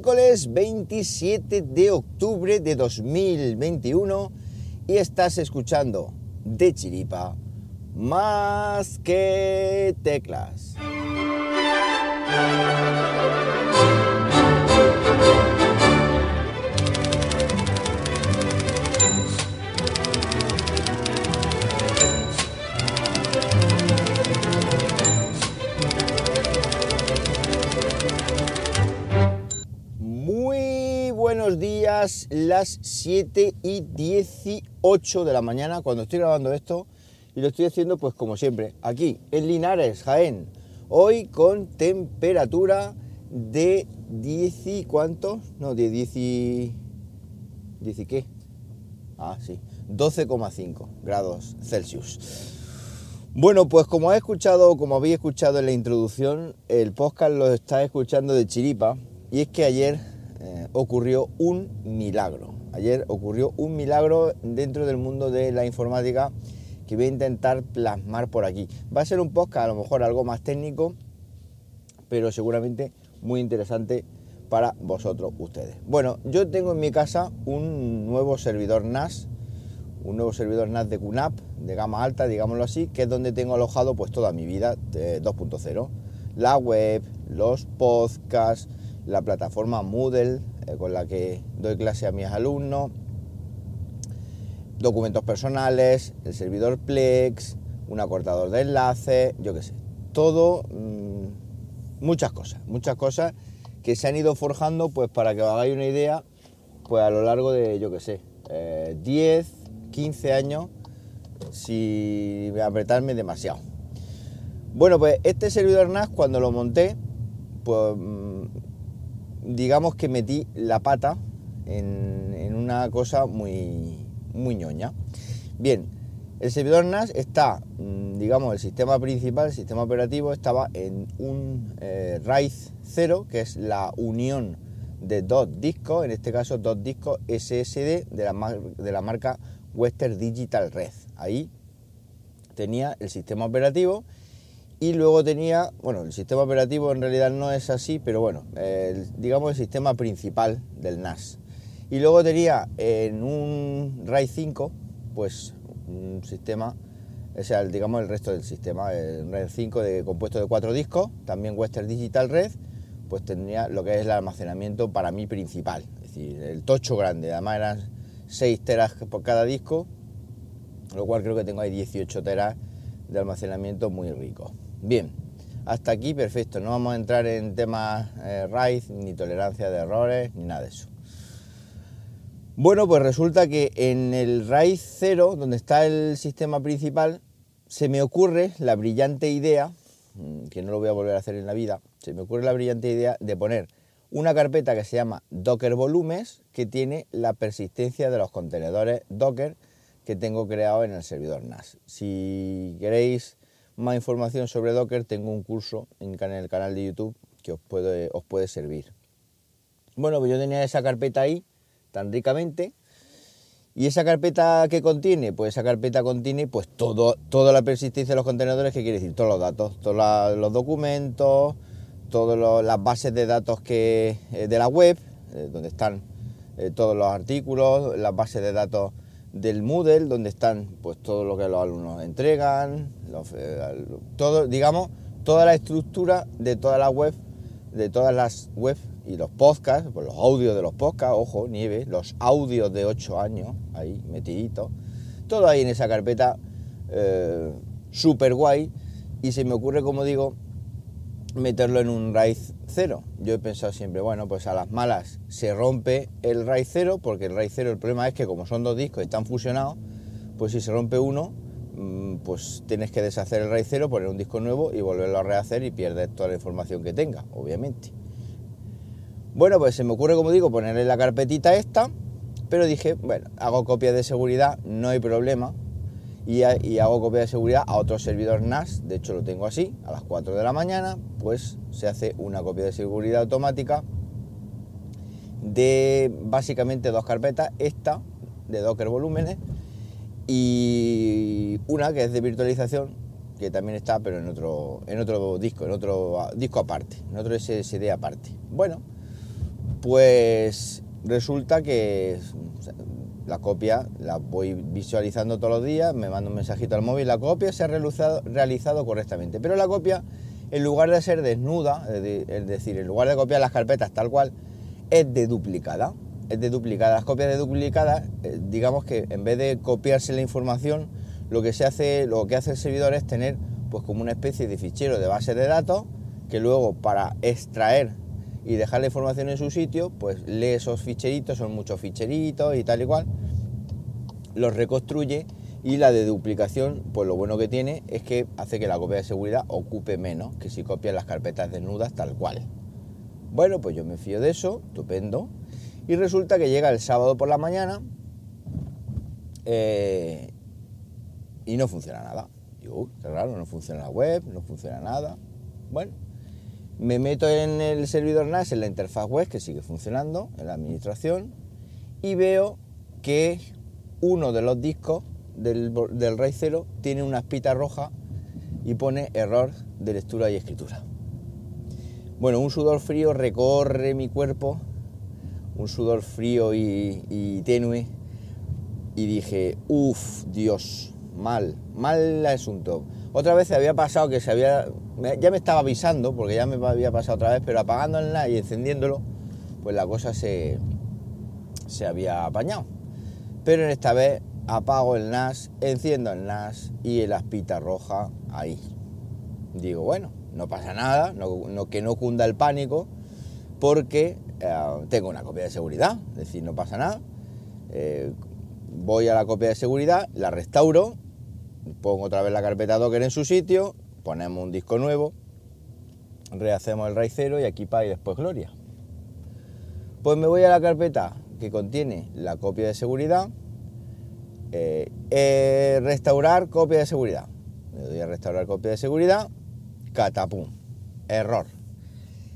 miércoles 27 de octubre de 2021 y estás escuchando de chiripa más que teclas. Las 7 y 18 de la mañana cuando estoy grabando esto y lo estoy haciendo pues como siempre, aquí en Linares, Jaén, hoy con temperatura de 10 y cuántos, no, de 10 y... 10 y qué, ah sí, 12,5 grados Celsius. Bueno, pues como he escuchado, como habéis escuchado en la introducción, el podcast lo está escuchando de chiripa y es que ayer eh, ocurrió un milagro. Ayer ocurrió un milagro dentro del mundo de la informática que voy a intentar plasmar por aquí. Va a ser un podcast a lo mejor algo más técnico, pero seguramente muy interesante para vosotros ustedes. Bueno, yo tengo en mi casa un nuevo servidor NAS, un nuevo servidor NAS de QNAP, de gama alta, digámoslo así, que es donde tengo alojado pues toda mi vida 2.0. La web, los podcasts, la plataforma Moodle eh, con la que doy clase a mis alumnos, documentos personales, el servidor Plex, un acortador de enlaces, yo qué sé, todo, mmm, muchas cosas, muchas cosas que se han ido forjando pues para que os hagáis una idea pues a lo largo de, yo qué sé, eh, 10, 15 años sin apretarme demasiado. Bueno, pues este servidor NAS cuando lo monté, pues digamos que metí la pata en, una cosa muy, muy ñoña. Bien, el servidor NAS está, digamos, el sistema principal, el sistema operativo, estaba en un eh, RAID 0, que es la unión de dos discos, en este caso dos discos SSD de la, de la marca Western Digital Red. Ahí tenía el sistema operativo y luego tenía, bueno, el sistema operativo en realidad no es así, pero bueno, el, digamos el sistema principal del NAS. Y luego tenía en un RAID 5, pues un sistema, o sea, digamos el resto del sistema, el RAID 5 de, compuesto de cuatro discos, también Western Digital Red, pues tendría lo que es el almacenamiento para mí principal, es decir, el tocho grande, además eran 6 teras por cada disco, lo cual creo que tengo ahí 18 teras de almacenamiento muy rico. Bien, hasta aquí perfecto, no vamos a entrar en temas eh, RAID, ni tolerancia de errores, ni nada de eso. Bueno, pues resulta que en el RAID 0, donde está el sistema principal, se me ocurre la brillante idea, mm, que no lo voy a volver a hacer en la vida, se me ocurre la brillante idea de poner una carpeta que se llama Docker Volumes, que tiene la persistencia de los contenedores Docker que tengo creado en el servidor NAS. Si queréis más información sobre Docker, tengo un curso en el canal de YouTube que os puede, os puede servir. Bueno, pues yo tenía esa carpeta ahí, tan ricamente, y esa carpeta que contiene, pues esa carpeta contiene pues todo, toda la persistencia de los contenedores, que quiere decir todos los datos, todos los documentos, todas las bases de datos que, eh, de la web, eh, donde están eh, todos los artículos, las bases de datos del Moodle, donde están pues todo lo que los alumnos entregan, eh, todo, digamos, toda la estructura de toda la web, de todas las webs y los podcasts, pues los audios de los podcasts, ojo, nieve, los audios de 8 años, ahí metiditos, todo ahí en esa carpeta eh, super guay y se me ocurre, como digo, meterlo en un RAID 0. Yo he pensado siempre, bueno, pues a las malas se rompe el RAID 0, porque el RAID 0 el problema es que como son dos discos y están fusionados, pues si se rompe uno, mm, pues tienes que deshacer el RAID 0, poner un disco nuevo y volverlo a rehacer y pierdes toda la información que tenga, obviamente. Bueno, pues se me ocurre, como digo, ponerle la carpetita esta, pero dije, bueno, hago copia de seguridad, no hay problema, y, hago copia de seguridad a otro servidor NAS, de hecho lo tengo así, a las 4 de la mañana, pues se hace una copia de seguridad automática de básicamente dos carpetas, esta de Docker volúmenes y una que es de virtualización, que también está pero en otro, en otro disco, en otro disco aparte, en otro SSD aparte. Bueno, Pues resulta que la copia la voy visualizando todos los días, me manda un mensajito al móvil, la copia se ha realizado, correctamente, pero la copia, en lugar de ser desnuda, es decir, en lugar de copiar las carpetas tal cual, es de duplicada. Es de duplicada. Las copias de duplicadas, eh, digamos que en vez de copiarse la información, lo que se hace, lo que hace el servidor es tener pues como una especie de fichero de base de datos que luego para extraer y dejar la información en su sitio, pues lee esos ficheritos, son muchos ficheritos y tal y cual, los reconstruye y la de duplicación, pues lo bueno que tiene es que hace que la copia de seguridad ocupe menos que si copias las carpetas desnudas tal cual. Bueno, pues yo me fío de eso, estupendo. Y resulta que llega el sábado por la mañana eh, y no funciona nada. Digo, qué raro, no funciona la web, no funciona nada. Bueno, me meto en el servidor NAS, en la interfaz web, que sigue funcionando, en la administración, y veo que uno de los discos del, del RAID 0 tiene una espita roja y pone error de lectura y escritura. Bueno, un sudor frío recorre mi cuerpo, un sudor frío y, y tenue, y dije, uff, Dios, mal, mal asunto. Otra vez había pasado que se había, ya me estaba avisando, porque ya me había pasado otra vez, pero apagando el NAS y encendiéndolo, pues la cosa se, se había apañado. Pero en esta vez apago el NAS, enciendo el NAS y el aspita roja ahí. Digo, bueno, no pasa nada, no, que no cunda el pánico, porque eh, tengo una copia de seguridad, es decir, no pasa nada. Eh, voy a la copia de seguridad, la restauro pongo otra vez la carpeta Docker en su sitio, ponemos un disco nuevo, rehacemos el RAID 0 y aquí y después Gloria. Pues me voy a la carpeta que contiene la copia de seguridad, eh, eh, restaurar copia de seguridad. Me doy a restaurar copia de seguridad, catapum, error.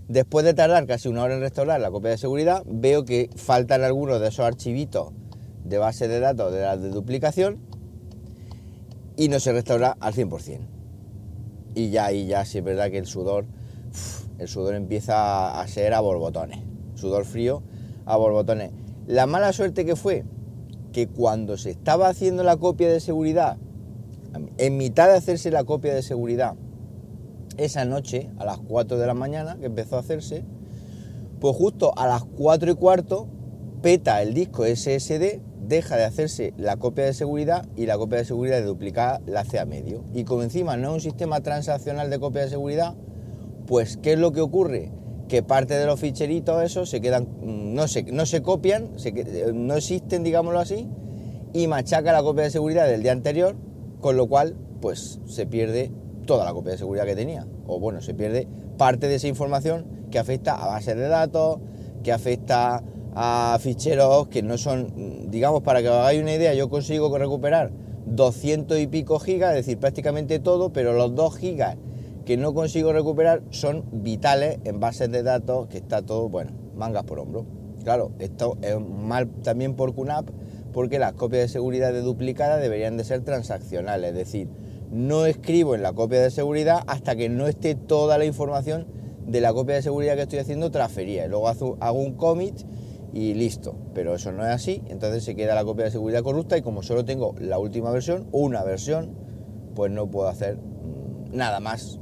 Después de tardar casi una hora en restaurar la copia de seguridad, veo que faltan algunos de esos archivitos de base de datos de la de duplicación y no se restaura al 100%. Y ya ahí ya sí es verdad que el sudor, el sudor empieza a ser a borbotones, sudor frío a borbotones. La mala suerte que fue que cuando se estaba haciendo la copia de seguridad, en mitad de hacerse la copia de seguridad, esa noche, a las 4 de la mañana, que empezó a hacerse, pues justo a las 4 y cuarto peta el disco SSD deja de hacerse la copia de seguridad y la copia de seguridad de duplicada la hace a medio. Y como encima no es un sistema transaccional de copia de seguridad, pues ¿qué es lo que ocurre? Que parte de los ficheritos esos se quedan, mm, no se, no se copian, eh, no existen, digámoslo así, y machaca la copia de seguridad del día anterior, con lo cual pues se pierde toda la copia de seguridad que tenía. O bueno, se pierde parte de esa información que afecta a bases de datos, que afecta a ficheros que no son, digamos, para que os hagáis una idea, yo consigo recuperar 200 y pico gigas, es decir, prácticamente todo, pero los 2 gigas que no consigo recuperar son vitales en bases de datos, que está todo, bueno, mangas por hombro. Claro, esto es mal también por QNAP, porque las copias de seguridad de duplicada deberían de ser transaccionales, es decir, no escribo en la copia de seguridad hasta que no esté toda la información de la copia de seguridad que estoy haciendo transferida. Luego hago un commit y listo. Pero eso no es así, entonces se queda la copia de seguridad corrupta y como solo tengo la última versión, una versión, pues no puedo hacer mm, nada más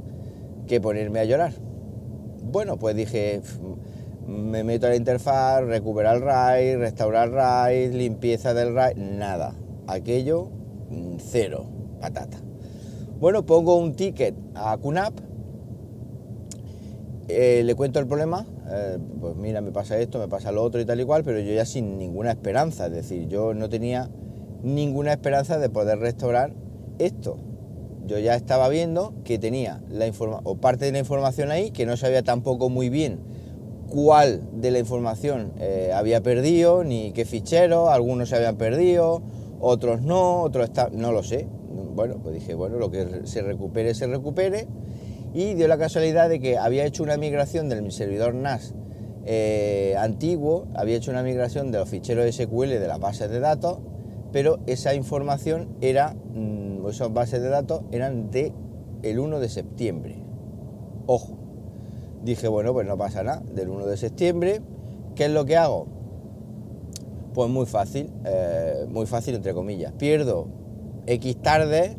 que ponerme a llorar. Bueno, pues dije, me meto a la interfaz, recuperar el RAID, restaurar RAID, limpieza del RAID, nada. Aquello, mm, cero, patata. Bueno, pongo un ticket a QNAP, eh, le cuento el problema, eh, pues mira, me pasa esto, me pasa lo otro y tal y cual, pero yo ya sin ninguna esperanza, es decir, yo no tenía ninguna esperanza de poder restaurar esto. Yo ya estaba viendo que tenía la o parte de la información ahí, que no sabía tampoco muy bien cuál de la información eh, había perdido, ni qué fichero, algunos se habían perdido, otros no, otros no lo sé. Bueno, pues dije, bueno, lo que se recupere, se recupere y dio la casualidad de que había hecho una migración del servidor NAS eh, antiguo, había hecho una migración de los ficheros SQL de las bases de datos, pero esa información era, mm, esas bases de datos eran de el 1 de septiembre. Ojo, dije, bueno, pues no pasa nada, del 1 de septiembre, ¿qué es lo que hago? Pues muy fácil, eh, muy fácil entre comillas. Pierdo X tarde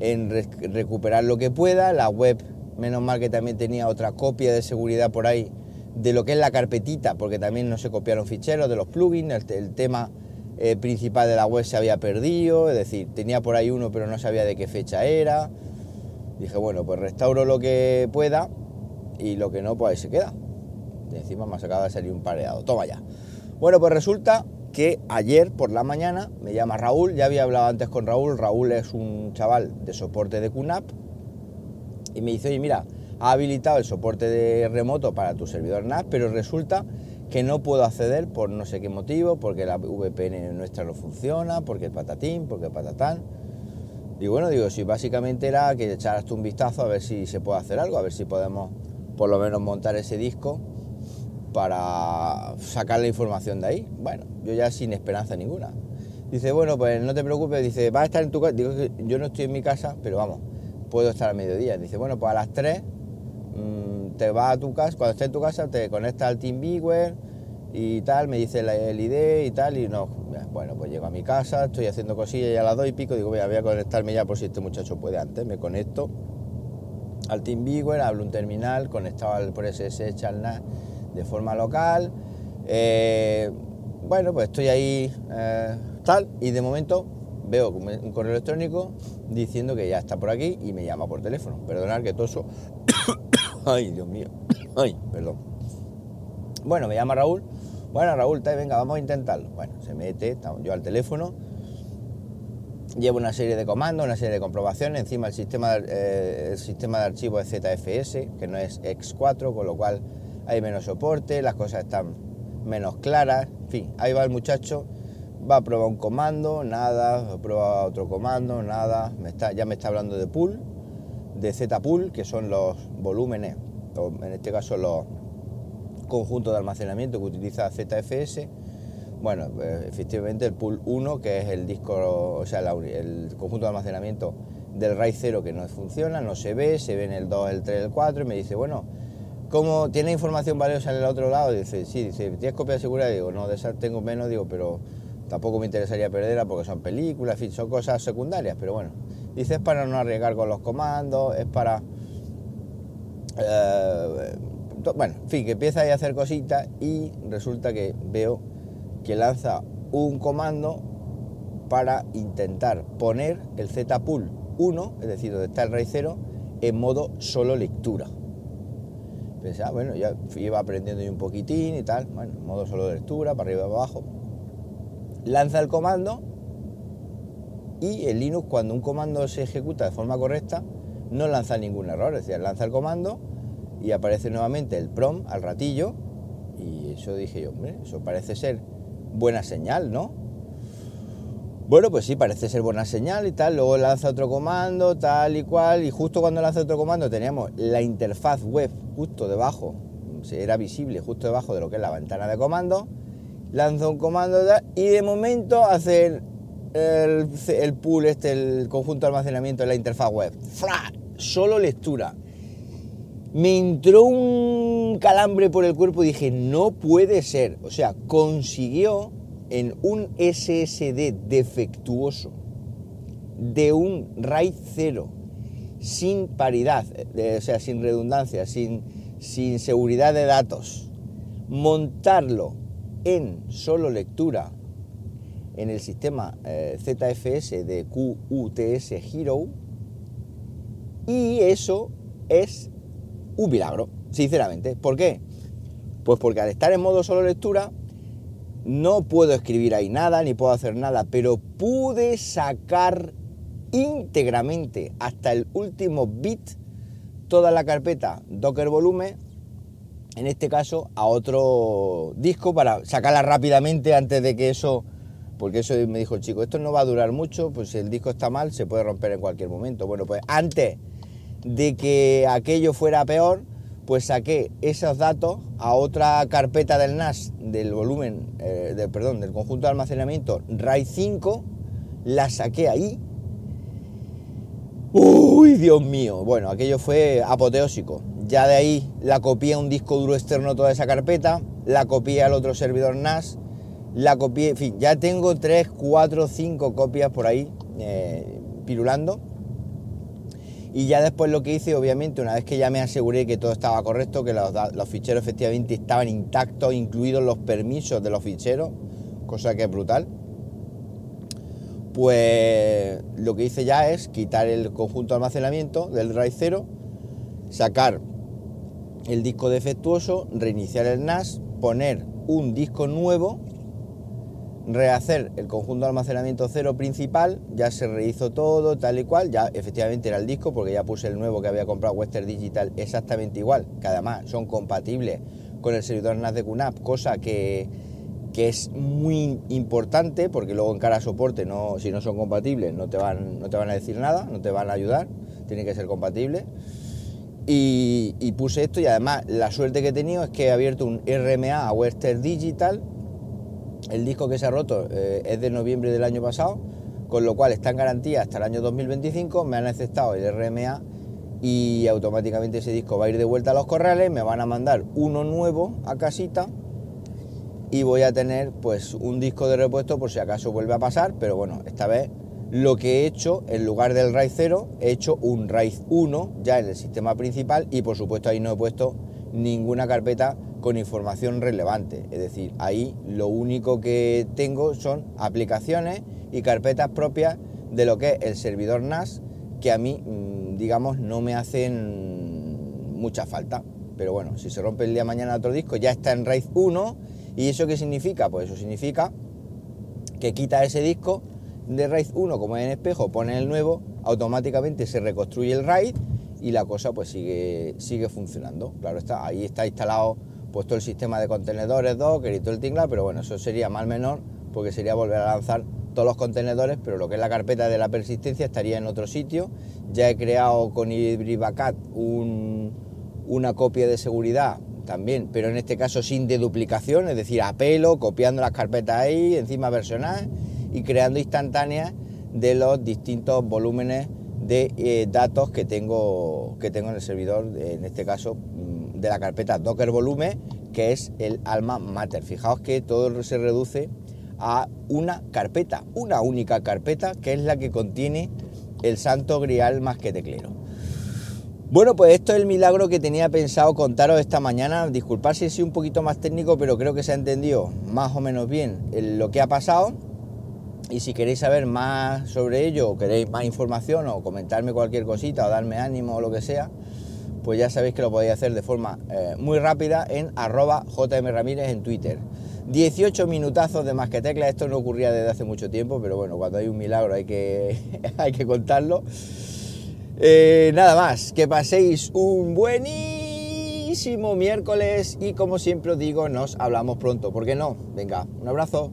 en recuperar lo que pueda. La web, menos mal que también tenía otra copia de seguridad por ahí de lo que es la carpetita, porque también no se copiaron ficheros de los plugins, el, tema eh, principal de la web se había perdido, es decir, tenía por ahí uno pero no sabía de qué fecha era. Dije, bueno, pues restauro lo que pueda y lo que no, pues ahí se queda. Encima me acaba de salir un pareado. Toma ya. Bueno, pues resulta que ayer por la mañana me llama Raúl, ya había hablado antes con Raúl, Raúl es un chaval de soporte de QNAP y me dice, oye, mira, ha habilitado el soporte de remoto para tu servidor NAS, pero resulta que no puedo acceder por no sé qué motivo, porque la VPN nuestra no funciona, porque patatín, porque patatán. Y bueno, digo, si básicamente era que echaras tú un vistazo a ver si se puede hacer algo, a ver si podemos por lo menos montar ese disco para sacar la información de ahí. Bueno, yo ya sin esperanza ninguna. Dice, bueno, pues no te preocupes, dice, va a estar en tu casa. Digo yo no estoy en mi casa, pero vamos, puedo estar a mediodía. Dice, bueno, pues a las 3 mm, te vas a tu casa, cuando estés en tu casa te conectas al TeamViewer y tal, me dice el ID y tal, y no, bueno, pues llego a mi casa, estoy haciendo cosillas y a las 2 y pico digo, voy a, conectarme ya por si este muchacho puede antes, me conecto al TeamViewer, hablo un terminal conectado al, por SSH al NAS de forma local. Eh, bueno, pues estoy ahí eh, tal y de momento veo un correo electrónico diciendo que ya está por aquí y me llama por teléfono. Perdonad que toso. Ay, Dios mío. Ay, perdón. Bueno, me llama Raúl. Bueno, Raúl, venga, vamos a intentarlo. Bueno, se mete yo al teléfono llevo una serie de comandos, una serie de comprobaciones, encima el sistema, eh, el sistema de archivo es ZFS, que no es X4, con lo cual hay menos soporte, las cosas están menos claras, en fin, ahí va el muchacho, va a probar un comando, nada, prueba otro comando, nada, me está, ya me está hablando de pool, de Z-pool, que son los volúmenes, o en este caso los conjuntos de almacenamiento que utiliza ZFS, bueno, pues, efectivamente el pool 1, que es el disco, o sea, el conjunto de almacenamiento del RAID 0 que no funciona, no se ve, se ve en el 2, el 3, el 4, y me dice, bueno, ¿cómo tiene información valiosa en el otro lado? dice, sí, dice, ¿tienes copia de seguridad? Digo, no, de esas tengo menos, digo, pero tampoco me interesaría perderla porque son películas, en fin, son cosas secundarias, pero bueno. Dice, es para no arriesgar con los comandos, es para... Eh, bueno, en fin, que empieza ahí a hacer cositas y resulta que veo que lanza un comando para intentar poner el Z-Pool 1, es decir, donde está el RAID 0, en modo solo lectura. Pensaba, bueno, ya iba aprendiendo un poquitín y tal, bueno, modo solo lectura, para arriba y para abajo. Lanza el comando y el Linux, cuando un comando se ejecuta de forma correcta, no lanza ningún error, es decir, lanza el comando y aparece nuevamente el PROM al ratillo y eso dije yo, hombre, eso parece ser buena señal, ¿no? Bueno, pues sí, parece ser buena señal y tal. Luego lanza otro comando, tal y cual. Y justo cuando lanza otro comando teníamos la interfaz web justo debajo. Era visible justo debajo de lo que es la ventana de comando. Lanza un comando y de momento hace el, el, pool, este, el conjunto de almacenamiento de la interfaz web. ¡Fra! Solo lectura. Me entró un calambre por el cuerpo y dije, no puede ser. O sea, consiguió en un SSD defectuoso de un RAID 0, sin paridad, o sea, sin redundancia, sin, sin seguridad de datos, montarlo en solo lectura en el sistema eh, ZFS de QUTS Hero y eso es un milagro, sinceramente. ¿Por qué? Pues porque al estar en modo solo lectura no puedo escribir ahí nada, ni puedo hacer nada, pero pude sacar íntegramente hasta el último bit toda la carpeta Docker Volume, en este caso a otro disco para sacarla rápidamente antes de que eso, porque eso me dijo el chico, esto no va a durar mucho, pues si el disco está mal se puede romper en cualquier momento. Bueno, pues antes de que aquello fuera peor, pues saqué esos datos a otra carpeta del NAS del volumen, eh, perdón, del conjunto de almacenamiento RAID 5, la saqué ahí. Uy, Dios mío. Bueno, aquello fue apoteósico. Ya de ahí la copié a un disco duro externo toda esa carpeta, la copié al otro servidor NAS, la copié, en fin, ya tengo 3, 4, 5 copias por ahí eh, pirulando. Y ya después lo que hice, obviamente, una vez que ya me aseguré que todo estaba correcto, que los, los ficheros efectivamente estaban intactos, incluidos los permisos de los ficheros, cosa que es brutal, pues lo que hice ya es quitar el conjunto de almacenamiento del drive 0, sacar el disco defectuoso, reiniciar el NAS, poner un disco nuevo, rehacer el conjunto de almacenamiento cero principal, ya se rehizo todo tal y cual, ya efectivamente era el disco porque ya puse el nuevo que había comprado Western Digital exactamente igual, que además son compatibles con el servidor NAS de QNAP, cosa que, que es muy importante porque luego en cara soporte no, si no son compatibles no te, van, no te van a decir nada, no te van a ayudar, tiene que ser compatible. Y, puse esto y además la suerte que he tenido es que he abierto un RMA a Western Digital. El disco que se ha roto eh, es de noviembre del año pasado, con lo cual está en garantía hasta el año 2025. Me han aceptado el RMA y automáticamente ese disco va a ir de vuelta a los corrales. Me van a mandar uno nuevo a casita y voy a tener pues un disco de repuesto por si acaso vuelve a pasar. Pero bueno, esta vez lo que he hecho, en lugar del RAID 0, he hecho un RAID 1 ya en el sistema principal y por supuesto ahí no he puesto ninguna carpeta con información relevante. Es decir, ahí lo único que tengo son aplicaciones y carpetas propias de lo que es el servidor NAS, que a mí, mm, digamos, no me hacen mucha falta. Pero bueno, si se rompe el día de mañana otro disco, ya está en RAID 1. ¿Y eso qué significa? Pues eso significa que quita ese disco de RAID 1 como es en espejo, pone el nuevo, automáticamente se reconstruye el RAID y la cosa pues sigue, sigue funcionando. Claro está, ahí está instalado puesto el sistema de contenedores Docker y todo el tingla, pero bueno, eso sería mal menor porque sería volver a lanzar todos los contenedores, pero lo que es la carpeta de la persistencia estaría en otro sitio. Ya he creado con IbriBacat un, una copia de seguridad también, pero en este caso sin deduplicación, es decir, a pelo, copiando las carpetas ahí, encima versionadas y creando instantáneas de los distintos volúmenes de eh, datos que tengo, que tengo en el servidor, en este caso de la carpeta Docker Volume, que es el alma mater. Fijaos que todo se reduce a una carpeta, una única carpeta, que es la que contiene el santo grial más que teclero. Bueno, pues esto es el milagro que tenía pensado contaros esta mañana. Disculpad si sido un poquito más técnico, pero creo que se ha entendido más o menos bien lo que ha pasado y si queréis saber más sobre ello, o queréis más información, o comentarme cualquier cosita, o darme ánimo, o lo que sea, pues ya sabéis que lo podéis hacer de forma eh, muy rápida en arroba jmramírez en Twitter. 18 minutazos de más que tecla, esto no ocurría desde hace mucho tiempo, pero bueno, cuando hay un milagro hay que, hay que contarlo. Eh, nada más, que paséis un buenísimo miércoles y como siempre os digo, nos hablamos pronto, ¿por qué no? Venga, un abrazo.